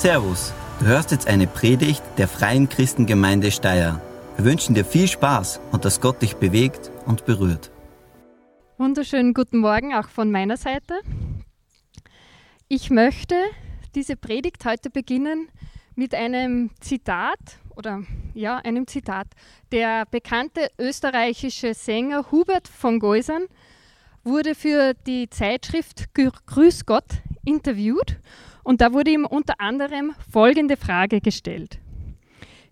Servus, du hörst jetzt eine Predigt der Freien Christengemeinde Steyr. Wir wünschen dir viel Spaß und dass Gott dich bewegt und berührt. Wunderschönen guten Morgen auch von meiner Seite. Ich möchte diese Predigt heute beginnen mit einem Zitat oder ja, einem Zitat. Der bekannte österreichische Sänger Hubert von Geusern wurde für die Zeitschrift Grüß Gott interviewt und da wurde ihm unter anderem folgende Frage gestellt.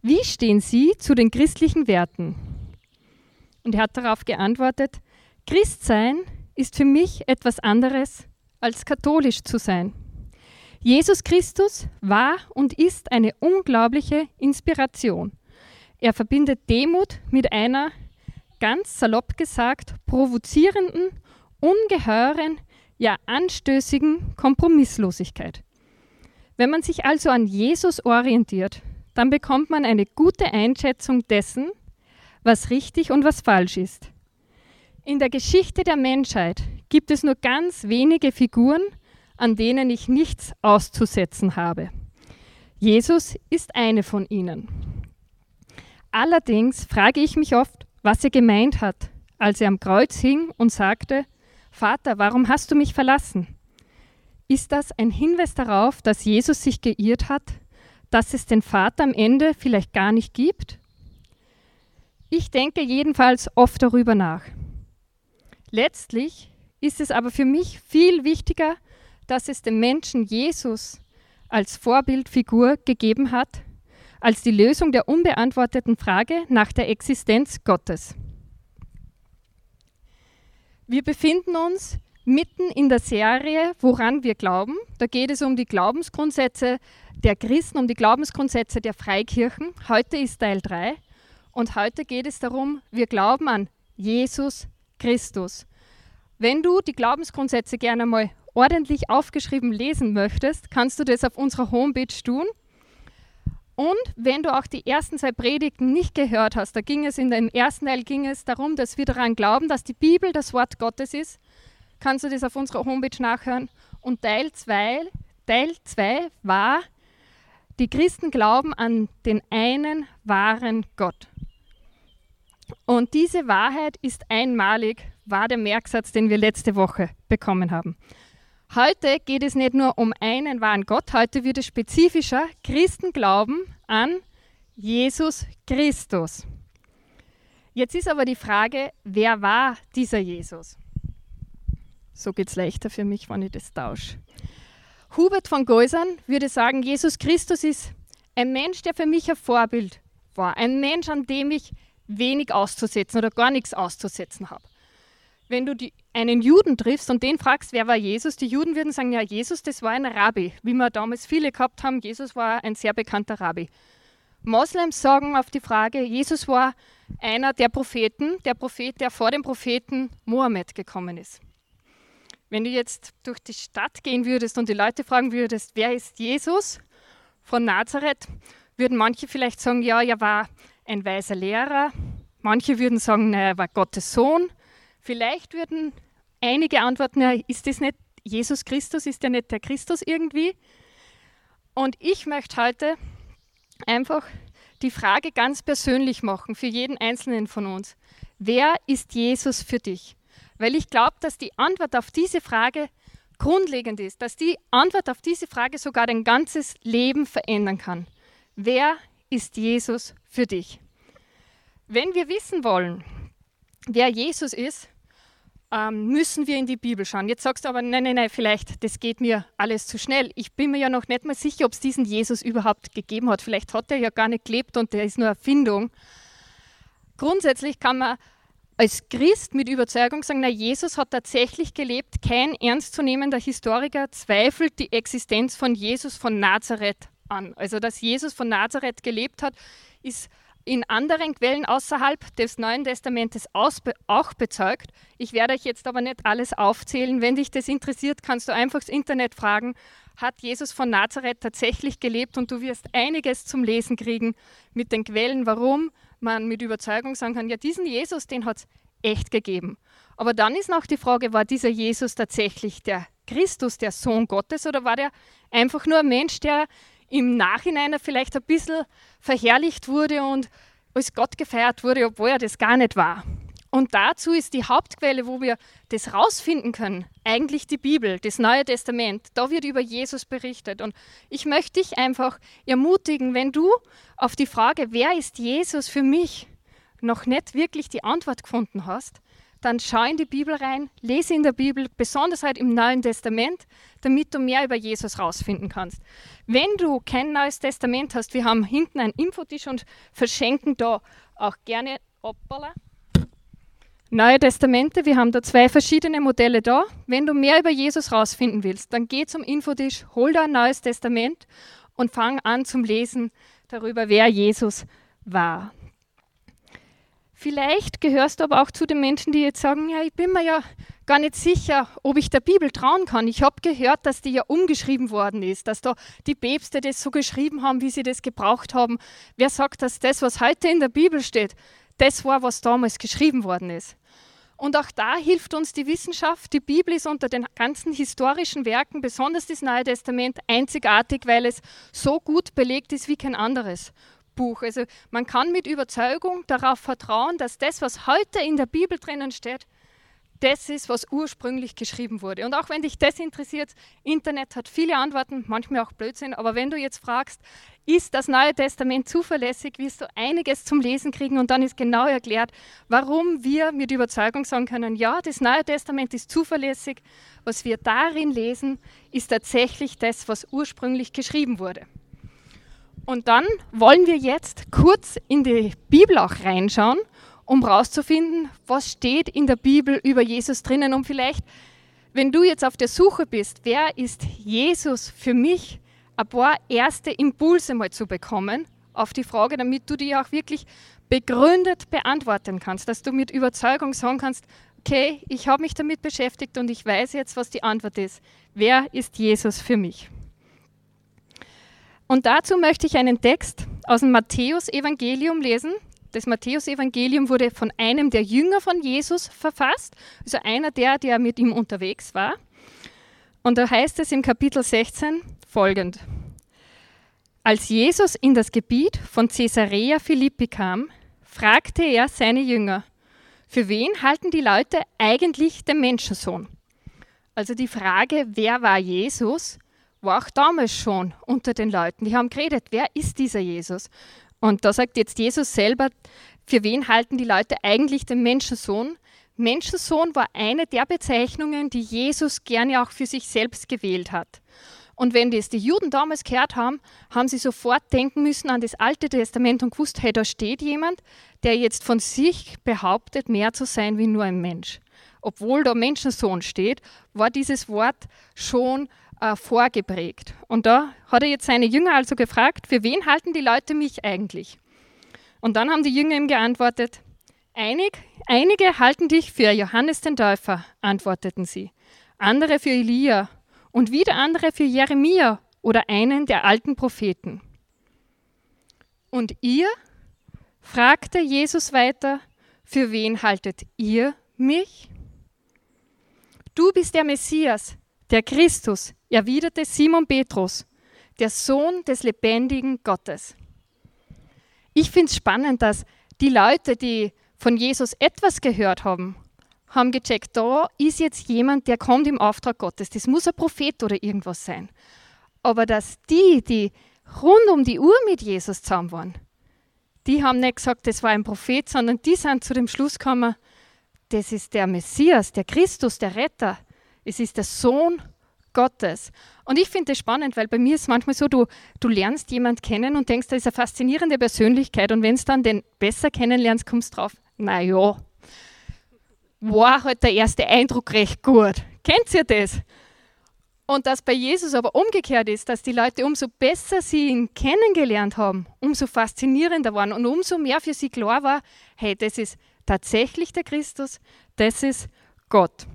Wie stehen Sie zu den christlichen Werten? Und er hat darauf geantwortet, Christsein ist für mich etwas anderes als katholisch zu sein. Jesus Christus war und ist eine unglaubliche Inspiration. Er verbindet Demut mit einer, ganz salopp gesagt, provozierenden, ungeheuren, ja anstößigen Kompromisslosigkeit. Wenn man sich also an Jesus orientiert, dann bekommt man eine gute Einschätzung dessen, was richtig und was falsch ist. In der Geschichte der Menschheit gibt es nur ganz wenige Figuren, an denen ich nichts auszusetzen habe. Jesus ist eine von ihnen. Allerdings frage ich mich oft, was er gemeint hat, als er am Kreuz hing und sagte, Vater, warum hast du mich verlassen? Ist das ein Hinweis darauf, dass Jesus sich geirrt hat, dass es den Vater am Ende vielleicht gar nicht gibt? Ich denke jedenfalls oft darüber nach. Letztlich ist es aber für mich viel wichtiger, dass es dem Menschen Jesus als Vorbildfigur gegeben hat, als die Lösung der unbeantworteten Frage nach der Existenz Gottes. Wir befinden uns mitten in der Serie Woran wir glauben. Da geht es um die Glaubensgrundsätze der Christen, um die Glaubensgrundsätze der Freikirchen. Heute ist Teil 3 und heute geht es darum, wir glauben an Jesus Christus. Wenn du die Glaubensgrundsätze gerne mal ordentlich aufgeschrieben lesen möchtest, kannst du das auf unserer Homepage tun. Und wenn du auch die ersten zwei Predigten nicht gehört hast, da ging es in dem ersten Teil ging es darum, dass wir daran glauben, dass die Bibel das Wort Gottes ist kannst du das auf unserer Homepage nachhören. Und Teil 2 Teil war, die Christen glauben an den einen wahren Gott. Und diese Wahrheit ist einmalig, war der Merksatz, den wir letzte Woche bekommen haben. Heute geht es nicht nur um einen wahren Gott, heute wird es spezifischer. Christen glauben an Jesus Christus. Jetzt ist aber die Frage, wer war dieser Jesus? So geht es leichter für mich, wenn ich das tausche. Hubert von Geusern würde sagen, Jesus Christus ist ein Mensch, der für mich ein Vorbild war. Ein Mensch, an dem ich wenig auszusetzen oder gar nichts auszusetzen habe. Wenn du die, einen Juden triffst und den fragst, wer war Jesus, die Juden würden sagen, ja, Jesus, das war ein Rabbi. Wie wir damals viele gehabt haben, Jesus war ein sehr bekannter Rabbi. Moslems sagen auf die Frage, Jesus war einer der Propheten, der Prophet, der vor dem Propheten Mohammed gekommen ist. Wenn du jetzt durch die Stadt gehen würdest und die Leute fragen würdest, wer ist Jesus von Nazareth, würden manche vielleicht sagen, ja, er war ein weiser Lehrer. Manche würden sagen, na, er war Gottes Sohn. Vielleicht würden einige antworten, ja, ist das nicht Jesus Christus? Ist der nicht der Christus irgendwie? Und ich möchte heute einfach die Frage ganz persönlich machen für jeden Einzelnen von uns. Wer ist Jesus für dich? Weil ich glaube, dass die Antwort auf diese Frage grundlegend ist, dass die Antwort auf diese Frage sogar dein ganzes Leben verändern kann. Wer ist Jesus für dich? Wenn wir wissen wollen, wer Jesus ist, ähm, müssen wir in die Bibel schauen. Jetzt sagst du aber, nein, nein, nein, vielleicht, das geht mir alles zu schnell. Ich bin mir ja noch nicht mal sicher, ob es diesen Jesus überhaupt gegeben hat. Vielleicht hat er ja gar nicht gelebt und der ist nur Erfindung. Grundsätzlich kann man als Christ mit Überzeugung sagen, na, Jesus hat tatsächlich gelebt. Kein ernstzunehmender Historiker zweifelt die Existenz von Jesus von Nazareth an. Also, dass Jesus von Nazareth gelebt hat, ist in anderen Quellen außerhalb des Neuen Testamentes auch bezeugt. Ich werde euch jetzt aber nicht alles aufzählen. Wenn dich das interessiert, kannst du einfach das Internet fragen, hat Jesus von Nazareth tatsächlich gelebt und du wirst einiges zum Lesen kriegen mit den Quellen, warum man mit Überzeugung sagen kann, ja, diesen Jesus, den hat es echt gegeben. Aber dann ist noch die Frage, war dieser Jesus tatsächlich der Christus, der Sohn Gottes, oder war der einfach nur ein Mensch, der im Nachhinein vielleicht ein bisschen verherrlicht wurde und als Gott gefeiert wurde, obwohl er das gar nicht war. Und dazu ist die Hauptquelle, wo wir das rausfinden können, eigentlich die Bibel, das Neue Testament. Da wird über Jesus berichtet. Und ich möchte dich einfach ermutigen, wenn du auf die Frage, wer ist Jesus für mich, noch nicht wirklich die Antwort gefunden hast, dann schau in die Bibel rein, lese in der Bibel, besonders halt im Neuen Testament, damit du mehr über Jesus rausfinden kannst. Wenn du kein Neues Testament hast, wir haben hinten einen Infotisch und verschenken da auch gerne Hoppala, Neue Testamente, wir haben da zwei verschiedene Modelle da. Wenn du mehr über Jesus rausfinden willst, dann geh zum Infotisch, hol da ein neues Testament und fang an zum Lesen darüber, wer Jesus war. Vielleicht gehörst du aber auch zu den Menschen, die jetzt sagen, ja, ich bin mir ja gar nicht sicher, ob ich der Bibel trauen kann. Ich habe gehört, dass die ja umgeschrieben worden ist, dass da die Päpste das so geschrieben haben, wie sie das gebraucht haben. Wer sagt, dass das, was heute in der Bibel steht, das war, was damals geschrieben worden ist. Und auch da hilft uns die Wissenschaft. Die Bibel ist unter den ganzen historischen Werken, besonders das Neue Testament, einzigartig, weil es so gut belegt ist wie kein anderes Buch. Also man kann mit Überzeugung darauf vertrauen, dass das, was heute in der Bibel drinnen steht, das ist, was ursprünglich geschrieben wurde. Und auch wenn dich das interessiert, Internet hat viele Antworten, manchmal auch Blödsinn, aber wenn du jetzt fragst, ist das Neue Testament zuverlässig, wirst du einiges zum Lesen kriegen und dann ist genau erklärt, warum wir mit Überzeugung sagen können, ja, das Neue Testament ist zuverlässig, was wir darin lesen, ist tatsächlich das, was ursprünglich geschrieben wurde. Und dann wollen wir jetzt kurz in die Bibel auch reinschauen um herauszufinden, was steht in der Bibel über Jesus drinnen. Und vielleicht, wenn du jetzt auf der Suche bist, wer ist Jesus für mich, ein paar erste Impulse mal zu bekommen auf die Frage, damit du die auch wirklich begründet beantworten kannst, dass du mit Überzeugung sagen kannst, okay, ich habe mich damit beschäftigt und ich weiß jetzt, was die Antwort ist. Wer ist Jesus für mich? Und dazu möchte ich einen Text aus dem Matthäus-Evangelium lesen, das Matthäusevangelium wurde von einem der Jünger von Jesus verfasst, also einer der, der mit ihm unterwegs war. Und da heißt es im Kapitel 16 folgend. Als Jesus in das Gebiet von Caesarea Philippi kam, fragte er seine Jünger, für wen halten die Leute eigentlich den Menschensohn? Also die Frage, wer war Jesus, war auch damals schon unter den Leuten. Die haben geredet, wer ist dieser Jesus? Und da sagt jetzt Jesus selber, für wen halten die Leute eigentlich den Menschensohn? Menschensohn war eine der Bezeichnungen, die Jesus gerne auch für sich selbst gewählt hat. Und wenn das die Juden damals gehört haben, haben sie sofort denken müssen an das Alte Testament und gewusst, hey, da steht jemand, der jetzt von sich behauptet, mehr zu sein wie nur ein Mensch. Obwohl da Menschensohn steht, war dieses Wort schon äh, vorgeprägt. Und da hat er jetzt seine Jünger also gefragt, für wen halten die Leute mich eigentlich? Und dann haben die Jünger ihm geantwortet, Einig, einige halten dich für Johannes den Täufer, antworteten sie, andere für Elia und wieder andere für Jeremia oder einen der alten Propheten. Und ihr? fragte Jesus weiter, für wen haltet ihr mich? Du bist der Messias, der Christus, erwiderte Simon Petrus, der Sohn des lebendigen Gottes. Ich finde es spannend, dass die Leute, die von Jesus etwas gehört haben, haben gecheckt, da ist jetzt jemand, der kommt im Auftrag Gottes. Das muss ein Prophet oder irgendwas sein. Aber dass die, die rund um die Uhr mit Jesus zusammen waren, die haben nicht gesagt, das war ein Prophet, sondern die sind zu dem Schluss gekommen, das ist der Messias, der Christus, der Retter. Es ist der Sohn Gottes. Und ich finde das spannend, weil bei mir ist es manchmal so, du, du lernst jemanden kennen und denkst, da ist eine faszinierende Persönlichkeit. Und wenn du dann den besser kennenlernst, kommst du drauf, naja, war halt der erste Eindruck recht gut. Kennt ihr das? Und dass bei Jesus aber umgekehrt ist, dass die Leute umso besser sie ihn kennengelernt haben, umso faszinierender waren und umso mehr für sie klar war, hey, das ist tatsächlich der Christus, das ist Gott.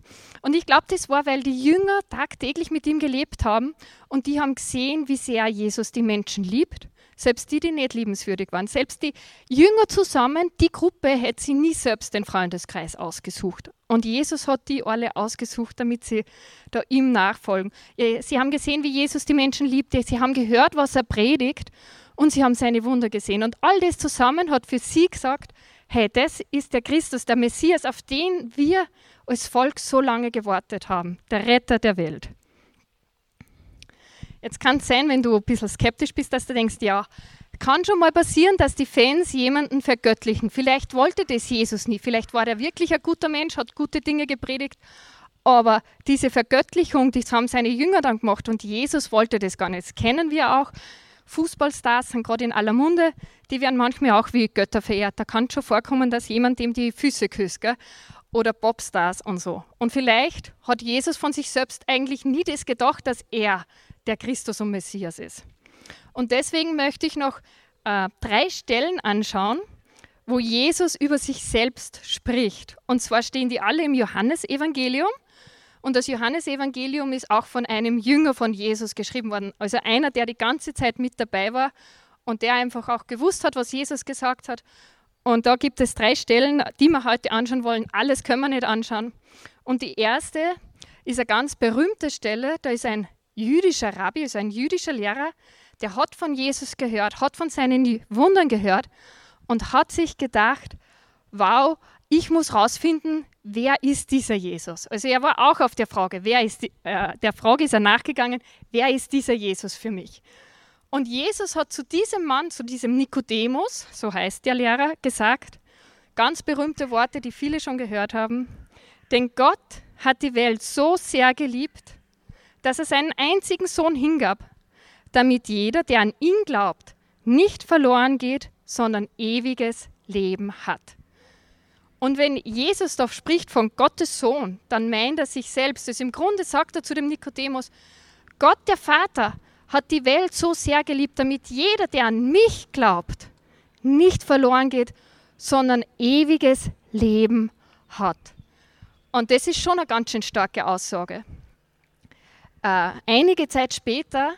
Und ich glaube, das war, weil die Jünger tagtäglich mit ihm gelebt haben und die haben gesehen, wie sehr Jesus die Menschen liebt. selbst die, die nicht liebenswürdig waren. Selbst die Jünger zusammen, die Gruppe hätte sie nie selbst den Freundeskreis ausgesucht. Und Jesus hat die alle ausgesucht, damit sie da ihm nachfolgen. Sie haben gesehen, wie Jesus die Menschen liebte. Sie haben gehört, was er predigt und sie haben seine Wunder gesehen. Und all das zusammen hat für sie gesagt, hey, das ist der Christus, der Messias, auf den wir als Volk so lange gewartet haben, der Retter der Welt. Jetzt kann es sein, wenn du ein bisschen skeptisch bist, dass du denkst, ja, kann schon mal passieren, dass die Fans jemanden vergöttlichen. Vielleicht wollte das Jesus nie, vielleicht war er wirklich ein guter Mensch, hat gute Dinge gepredigt, aber diese Vergöttlichung, das haben seine Jünger dann gemacht und Jesus wollte das gar nicht. Das kennen wir auch. Fußballstars sind gerade in aller Munde, die werden manchmal auch wie Götter verehrt. Da kann schon vorkommen, dass jemand dem die Füße küsst. Gell? Oder Popstars und so. Und vielleicht hat Jesus von sich selbst eigentlich nie das gedacht, dass er der Christus und Messias ist. Und deswegen möchte ich noch äh, drei Stellen anschauen, wo Jesus über sich selbst spricht. Und zwar stehen die alle im Johannesevangelium. Und das Johannesevangelium ist auch von einem Jünger von Jesus geschrieben worden. Also einer, der die ganze Zeit mit dabei war und der einfach auch gewusst hat, was Jesus gesagt hat. Und da gibt es drei Stellen, die wir heute anschauen wollen. Alles können wir nicht anschauen. Und die erste ist eine ganz berühmte Stelle. Da ist ein jüdischer Rabbi, also ein jüdischer Lehrer, der hat von Jesus gehört, hat von seinen Wundern gehört und hat sich gedacht, wow, ich muss rausfinden, wer ist dieser Jesus? Also er war auch auf der Frage, wer ist, äh, der Frage ist er nachgegangen, wer ist dieser Jesus für mich? Und Jesus hat zu diesem Mann, zu diesem Nikodemus, so heißt der Lehrer, gesagt, ganz berühmte Worte, die viele schon gehört haben, denn Gott hat die Welt so sehr geliebt, dass er seinen einzigen Sohn hingab, damit jeder, der an ihn glaubt, nicht verloren geht, sondern ewiges Leben hat. Und wenn Jesus doch spricht von Gottes Sohn, dann meint er sich selbst. Also im Grunde sagt er zu dem Nikodemus, Gott der Vater hat die Welt so sehr geliebt, damit jeder, der an mich glaubt, nicht verloren geht, sondern ewiges Leben hat. Und das ist schon eine ganz schön starke Aussage. Äh, einige Zeit später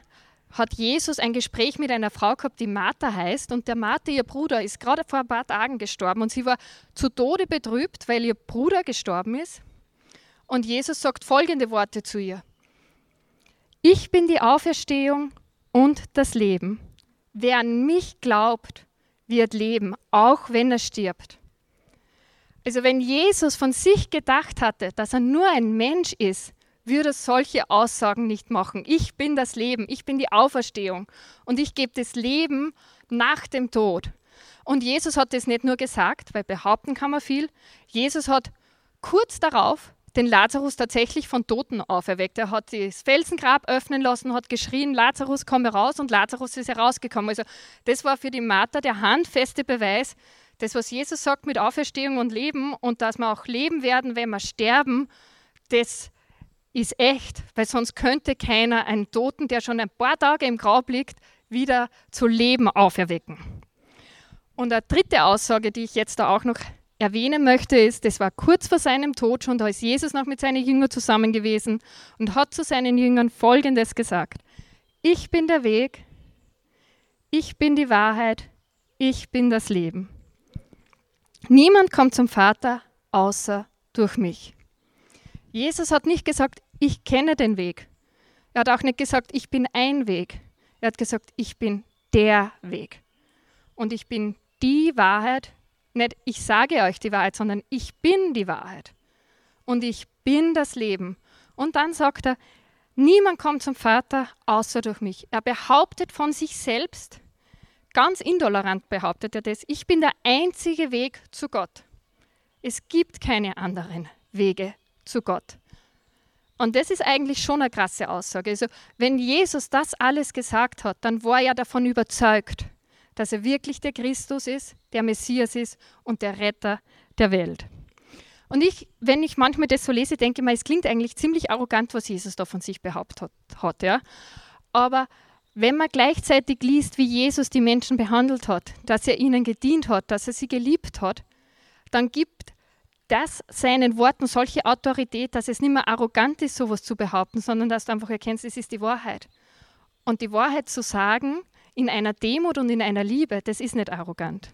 hat Jesus ein Gespräch mit einer Frau gehabt, die Martha heißt. Und der Martha, ihr Bruder, ist gerade vor ein paar Tagen gestorben. Und sie war zu Tode betrübt, weil ihr Bruder gestorben ist. Und Jesus sagt folgende Worte zu ihr. Ich bin die Auferstehung und das Leben. Wer an mich glaubt, wird leben, auch wenn er stirbt. Also wenn Jesus von sich gedacht hatte, dass er nur ein Mensch ist, würde solche Aussagen nicht machen. Ich bin das Leben, ich bin die Auferstehung und ich gebe das Leben nach dem Tod. Und Jesus hat das nicht nur gesagt, weil behaupten kann man viel. Jesus hat kurz darauf den Lazarus tatsächlich von Toten auferweckt. Er hat das Felsengrab öffnen lassen, hat geschrien, Lazarus, komme raus und Lazarus ist herausgekommen. Also das war für die Martha der handfeste Beweis, das, was Jesus sagt mit Auferstehung und Leben und dass wir auch leben werden, wenn wir sterben, das ist echt, weil sonst könnte keiner einen Toten, der schon ein paar Tage im Grab liegt, wieder zu Leben auferwecken. Und eine dritte Aussage, die ich jetzt da auch noch erwähnen möchte, ist, das war kurz vor seinem Tod schon, da ist Jesus noch mit seinen Jüngern zusammen gewesen und hat zu seinen Jüngern Folgendes gesagt. Ich bin der Weg, ich bin die Wahrheit, ich bin das Leben. Niemand kommt zum Vater außer durch mich. Jesus hat nicht gesagt, ich kenne den Weg. Er hat auch nicht gesagt, ich bin ein Weg. Er hat gesagt, ich bin der Weg. Und ich bin die Wahrheit, nicht ich sage euch die Wahrheit, sondern ich bin die Wahrheit. Und ich bin das Leben. Und dann sagt er, niemand kommt zum Vater außer durch mich. Er behauptet von sich selbst, ganz intolerant behauptet er das, ich bin der einzige Weg zu Gott. Es gibt keine anderen Wege zu Gott. Und das ist eigentlich schon eine krasse Aussage. Also, wenn Jesus das alles gesagt hat, dann war er davon überzeugt, dass er wirklich der Christus ist, der Messias ist und der Retter der Welt. Und ich, wenn ich manchmal das so lese, denke ich mir, es klingt eigentlich ziemlich arrogant, was Jesus da von sich behauptet hat. hat ja? Aber wenn man gleichzeitig liest, wie Jesus die Menschen behandelt hat, dass er ihnen gedient hat, dass er sie geliebt hat, dann gibt das seinen Worten solche Autorität, dass es nicht mehr arrogant ist, sowas zu behaupten, sondern dass du einfach erkennst, es ist die Wahrheit. Und die Wahrheit zu sagen, in einer Demut und in einer Liebe, das ist nicht arrogant.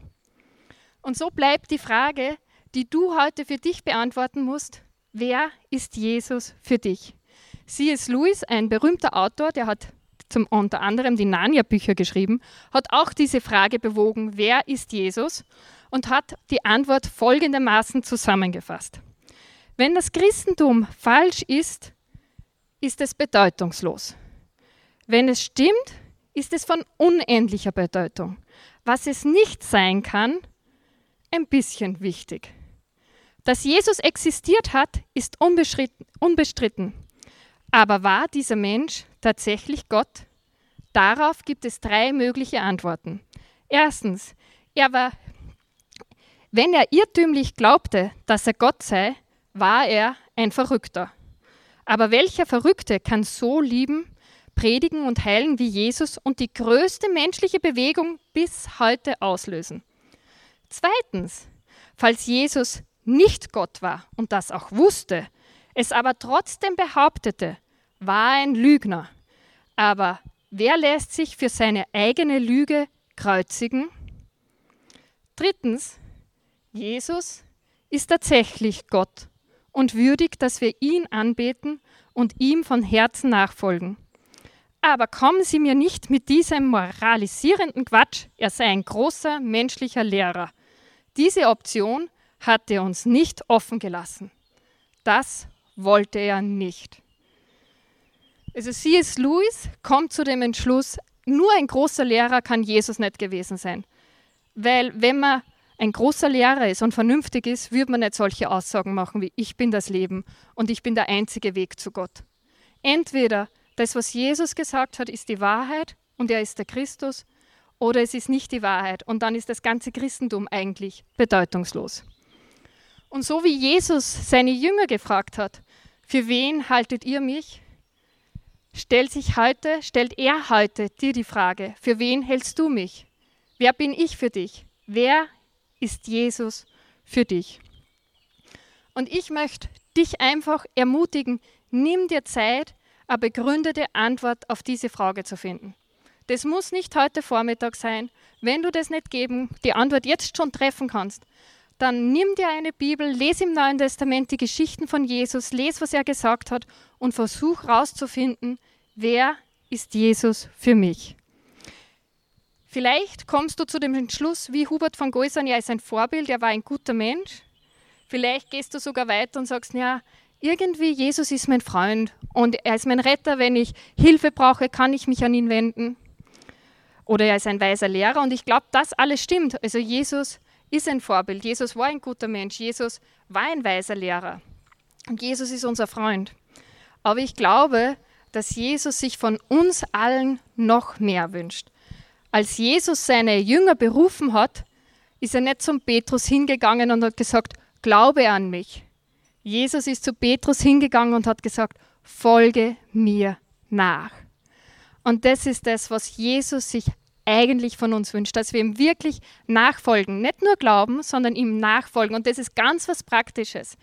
Und so bleibt die Frage, die du heute für dich beantworten musst, wer ist Jesus für dich? C.S. Lewis, ein berühmter Autor, der hat zum, unter anderem die Narnia-Bücher geschrieben, hat auch diese Frage bewogen, wer ist Jesus? Und hat die Antwort folgendermaßen zusammengefasst. Wenn das Christentum falsch ist, ist es bedeutungslos. Wenn es stimmt, ist es von unendlicher Bedeutung. Was es nicht sein kann, ein bisschen wichtig. Dass Jesus existiert hat, ist unbestritten. Aber war dieser Mensch tatsächlich Gott? Darauf gibt es drei mögliche Antworten. Erstens, er war, wenn er irrtümlich glaubte, dass er Gott sei, war er ein Verrückter. Aber welcher Verrückte kann so lieben, predigen und heilen wie Jesus und die größte menschliche Bewegung bis heute auslösen? Zweitens, falls Jesus nicht Gott war und das auch wusste, es aber trotzdem behauptete, war ein Lügner. Aber wer lässt sich für seine eigene Lüge kreuzigen? Drittens, Jesus ist tatsächlich Gott und würdig, dass wir ihn anbeten und ihm von Herzen nachfolgen. Aber kommen Sie mir nicht mit diesem moralisierenden Quatsch, er sei ein großer menschlicher Lehrer. Diese Option hat er uns nicht offen gelassen. Das wollte er nicht. Also C.S. Lewis kommt zu dem Entschluss, nur ein großer Lehrer kann Jesus nicht gewesen sein. Weil wenn man ein großer Lehrer ist und vernünftig ist, würde man nicht solche Aussagen machen wie ich bin das Leben und ich bin der einzige Weg zu Gott. Entweder das, was Jesus gesagt hat, ist die Wahrheit und er ist der Christus, oder es ist nicht die Wahrheit und dann ist das ganze Christentum eigentlich bedeutungslos. Und so wie Jesus seine Jünger gefragt hat, für wen haltet ihr mich? Stellt sich heute, stellt er heute dir die Frage, für wen hältst du mich? Wer bin ich für dich? Wer ist Jesus für dich? Und ich möchte dich einfach ermutigen, nimm dir Zeit, eine begründete Antwort auf diese Frage zu finden. Das muss nicht heute Vormittag sein. Wenn du das nicht geben, die Antwort jetzt schon treffen kannst, dann nimm dir eine Bibel, lese im Neuen Testament die Geschichten von Jesus, lese, was er gesagt hat und versuch herauszufinden, wer ist Jesus für mich. Vielleicht kommst du zu dem Entschluss, wie Hubert von Geusern, er ist ein Vorbild, er war ein guter Mensch. Vielleicht gehst du sogar weiter und sagst, ja, irgendwie Jesus ist mein Freund und er ist mein Retter, wenn ich Hilfe brauche, kann ich mich an ihn wenden. Oder er ist ein weiser Lehrer und ich glaube, das alles stimmt. Also Jesus ist ein Vorbild. Jesus war ein guter Mensch. Jesus war ein weiser Lehrer. Und Jesus ist unser Freund. Aber ich glaube, dass Jesus sich von uns allen noch mehr wünscht. Als Jesus seine Jünger berufen hat, ist er nicht zum Petrus hingegangen und hat gesagt, glaube an mich. Jesus ist zu Petrus hingegangen und hat gesagt, folge mir nach. Und das ist das, was Jesus sich eigentlich von uns wünscht, dass wir ihm wirklich nachfolgen. Nicht nur glauben, sondern ihm nachfolgen. Und das ist ganz was Praktisches.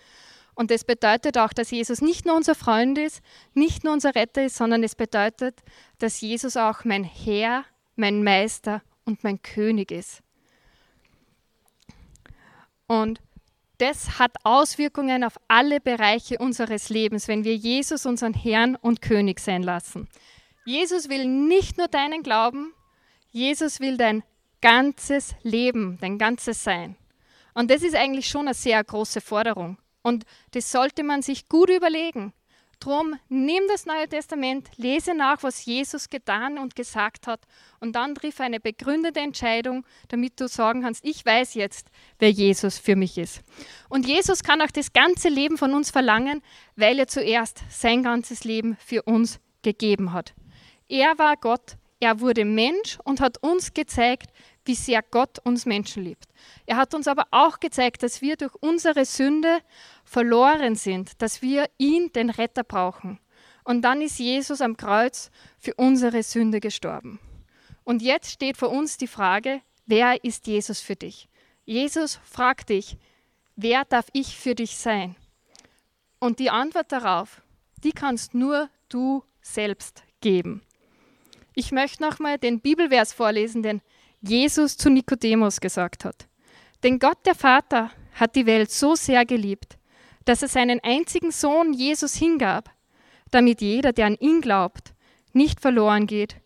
Und das bedeutet auch, dass Jesus nicht nur unser Freund ist, nicht nur unser Retter ist, sondern es bedeutet, dass Jesus auch mein Herr, mein Meister und mein König ist. Und das hat Auswirkungen auf alle Bereiche unseres Lebens, wenn wir Jesus unseren Herrn und König sein lassen. Jesus will nicht nur deinen Glauben, Jesus will dein ganzes Leben, dein ganzes Sein. Und das ist eigentlich schon eine sehr große Forderung. Und das sollte man sich gut überlegen. Drum nimm das Neue Testament, lese nach, was Jesus getan und gesagt hat und dann triff eine begründete Entscheidung, damit du sagen kannst, ich weiß jetzt, wer Jesus für mich ist. Und Jesus kann auch das ganze Leben von uns verlangen, weil er zuerst sein ganzes Leben für uns gegeben hat. Er war Gott, er wurde Mensch und hat uns gezeigt, wie sehr Gott uns Menschen liebt. Er hat uns aber auch gezeigt, dass wir durch unsere Sünde verloren sind, dass wir ihn, den Retter, brauchen. Und dann ist Jesus am Kreuz für unsere Sünde gestorben. Und jetzt steht vor uns die Frage, wer ist Jesus für dich? Jesus fragt dich, wer darf ich für dich sein? Und die Antwort darauf, die kannst nur du selbst geben. Ich möchte nochmal den Bibelvers vorlesen, den Jesus zu Nikodemus gesagt hat. Denn Gott der Vater hat die Welt so sehr geliebt, dass er seinen einzigen Sohn Jesus hingab, damit jeder, der an ihn glaubt, nicht verloren geht,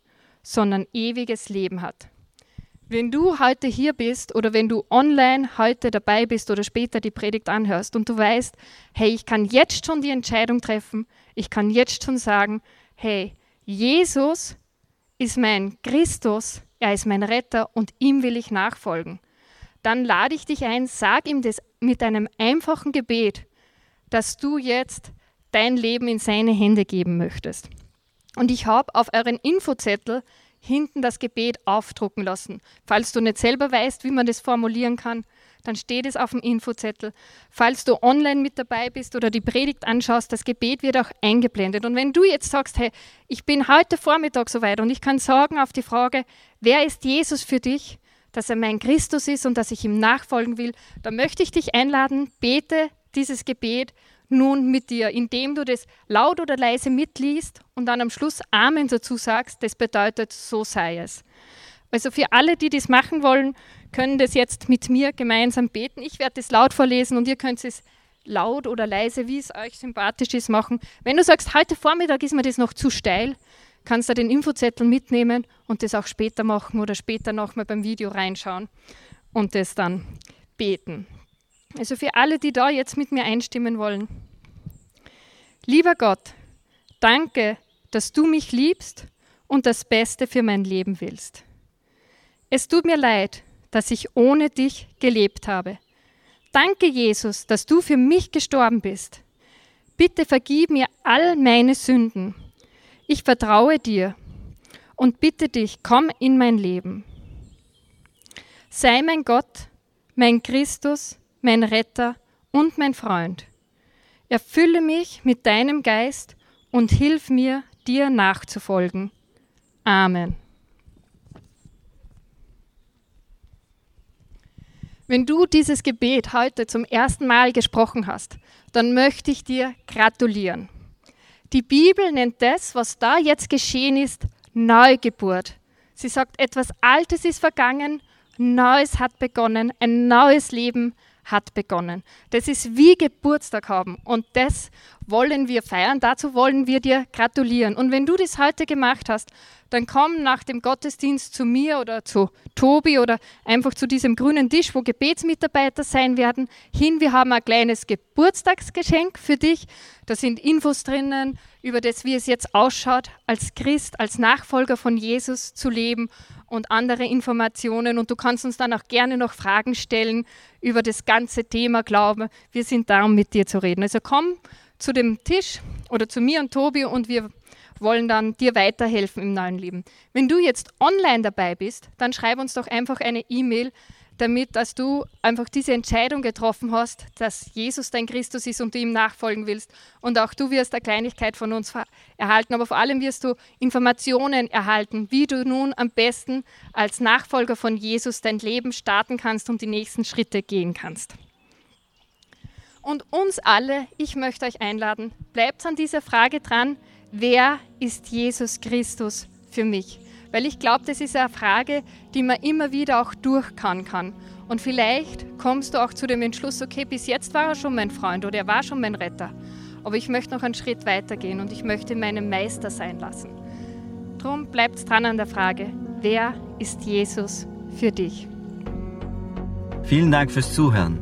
sondern ewiges Leben hat. Wenn du heute hier bist oder wenn du online heute dabei bist oder später die Predigt anhörst und du weißt, hey, ich kann jetzt schon die Entscheidung treffen, ich kann jetzt schon sagen, hey, Jesus ist mein Christus, er ist mein Retter und ihm will ich nachfolgen. Dann lade ich dich ein, sag ihm das mit einem einfachen Gebet, dass du jetzt dein Leben in seine Hände geben möchtest. Und ich habe auf euren Infozettel hinten das Gebet aufdrucken lassen. Falls du nicht selber weißt, wie man das formulieren kann, dann steht es auf dem Infozettel. Falls du online mit dabei bist oder die Predigt anschaust, das Gebet wird auch eingeblendet. Und wenn du jetzt sagst, hey, ich bin heute Vormittag soweit und ich kann sagen auf die Frage, wer ist Jesus für dich, dass er mein Christus ist und dass ich ihm nachfolgen will, dann möchte ich dich einladen, bete dieses Gebet nun mit dir, indem du das laut oder leise mitliest und dann am Schluss Amen dazu sagst, das bedeutet, so sei es. Also für alle, die das machen wollen, können das jetzt mit mir gemeinsam beten. Ich werde das laut vorlesen und ihr könnt es laut oder leise, wie es euch sympathisch ist, machen. Wenn du sagst, heute Vormittag ist mir das noch zu steil, kannst du den Infozettel mitnehmen und das auch später machen oder später nochmal beim Video reinschauen und das dann beten. Also für alle, die da jetzt mit mir einstimmen wollen. Lieber Gott, danke, dass du mich liebst und das Beste für mein Leben willst. Es tut mir leid, dass ich ohne dich gelebt habe. Danke, Jesus, dass du für mich gestorben bist. Bitte vergib mir all meine Sünden. Ich vertraue dir und bitte dich, komm in mein Leben. Sei mein Gott, mein Christus, mein Retter und mein Freund. Erfülle mich mit deinem Geist und hilf mir, dir nachzufolgen. Amen. Wenn du dieses Gebet heute zum ersten Mal gesprochen hast, dann möchte ich dir gratulieren. Die Bibel nennt das, was da jetzt geschehen ist, Neugeburt. Sie sagt, etwas Altes ist vergangen, Neues hat begonnen, ein neues Leben hat begonnen. Das ist wie Geburtstag haben und das wollen wir feiern. Dazu wollen wir dir gratulieren. Und wenn du das heute gemacht hast, dann komm nach dem Gottesdienst zu mir oder zu Tobi oder einfach zu diesem grünen Tisch, wo Gebetsmitarbeiter sein werden, hin. Wir haben ein kleines Geburtstagsgeschenk für dich. Da sind Infos drinnen über das, wie es jetzt ausschaut, als Christ, als Nachfolger von Jesus zu leben und andere Informationen. Und du kannst uns dann auch gerne noch Fragen stellen über das ganze Thema Glauben. Wir sind da, um mit dir zu reden. Also komm zu dem Tisch oder zu mir und Tobi und wir wollen dann dir weiterhelfen im neuen Leben. Wenn du jetzt online dabei bist, dann schreib uns doch einfach eine E-Mail damit, dass du einfach diese Entscheidung getroffen hast, dass Jesus dein Christus ist und du ihm nachfolgen willst. Und auch du wirst eine Kleinigkeit von uns erhalten, aber vor allem wirst du Informationen erhalten, wie du nun am besten als Nachfolger von Jesus dein Leben starten kannst und die nächsten Schritte gehen kannst. Und uns alle, ich möchte euch einladen, bleibt an dieser Frage dran, wer ist Jesus Christus für mich? Weil ich glaube, das ist eine Frage, die man immer wieder auch durchkauen kann. Und vielleicht kommst du auch zu dem Entschluss, okay, bis jetzt war er schon mein Freund oder er war schon mein Retter. Aber ich möchte noch einen Schritt weiter gehen und ich möchte meinen Meister sein lassen. Drum bleibt dran an der Frage, wer ist Jesus für dich? Vielen Dank fürs Zuhören.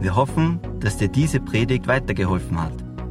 Wir hoffen, dass dir diese Predigt weitergeholfen hat.